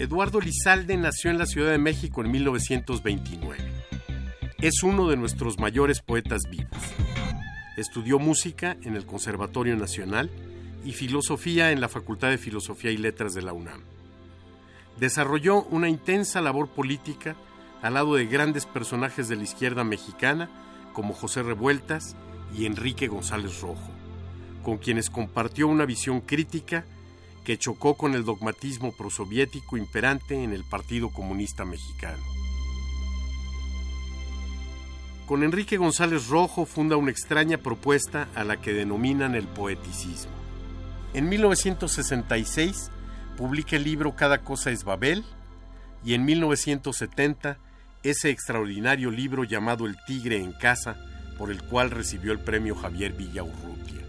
Eduardo Lizalde nació en la Ciudad de México en 1929. Es uno de nuestros mayores poetas vivos. Estudió música en el Conservatorio Nacional y filosofía en la Facultad de Filosofía y Letras de la UNAM. Desarrolló una intensa labor política al lado de grandes personajes de la izquierda mexicana como José Revueltas y Enrique González Rojo, con quienes compartió una visión crítica que chocó con el dogmatismo prosoviético imperante en el Partido Comunista Mexicano. Con Enrique González Rojo funda una extraña propuesta a la que denominan el poeticismo. En 1966 publica el libro Cada cosa es Babel y en 1970 ese extraordinario libro llamado El Tigre en Casa, por el cual recibió el premio Javier Villaurrutia.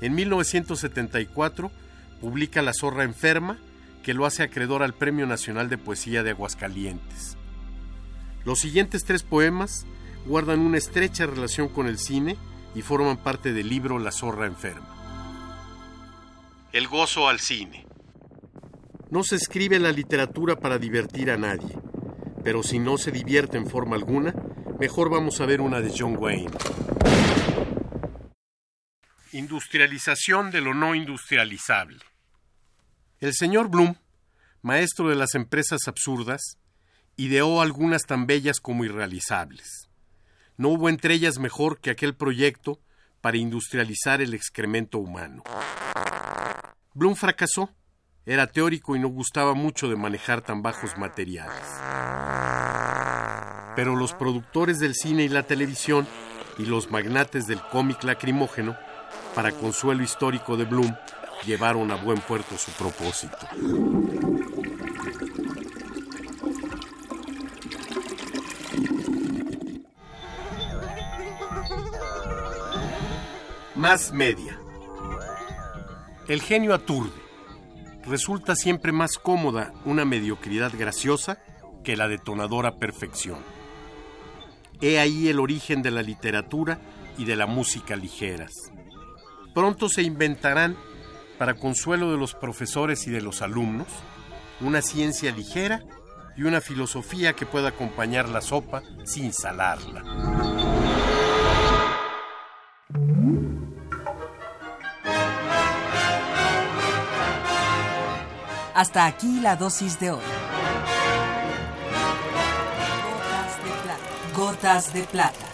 En 1974 publica La Zorra Enferma, que lo hace acreedor al Premio Nacional de Poesía de Aguascalientes. Los siguientes tres poemas guardan una estrecha relación con el cine y forman parte del libro La Zorra Enferma. El gozo al cine. No se escribe la literatura para divertir a nadie, pero si no se divierte en forma alguna, mejor vamos a ver una de John Wayne. Industrialización de lo no industrializable. El señor Bloom, maestro de las empresas absurdas, ideó algunas tan bellas como irrealizables. No hubo entre ellas mejor que aquel proyecto para industrializar el excremento humano. Bloom fracasó. Era teórico y no gustaba mucho de manejar tan bajos materiales. Pero los productores del cine y la televisión y los magnates del cómic lacrimógeno, para consuelo histórico de Bloom, llevaron a buen puerto su propósito. Más media. El genio aturde. Resulta siempre más cómoda una mediocridad graciosa que la detonadora perfección. He ahí el origen de la literatura y de la música ligeras. Pronto se inventarán, para consuelo de los profesores y de los alumnos, una ciencia ligera y una filosofía que pueda acompañar la sopa sin salarla. Hasta aquí la dosis de hoy. Gotas de plata. Gotas de plata.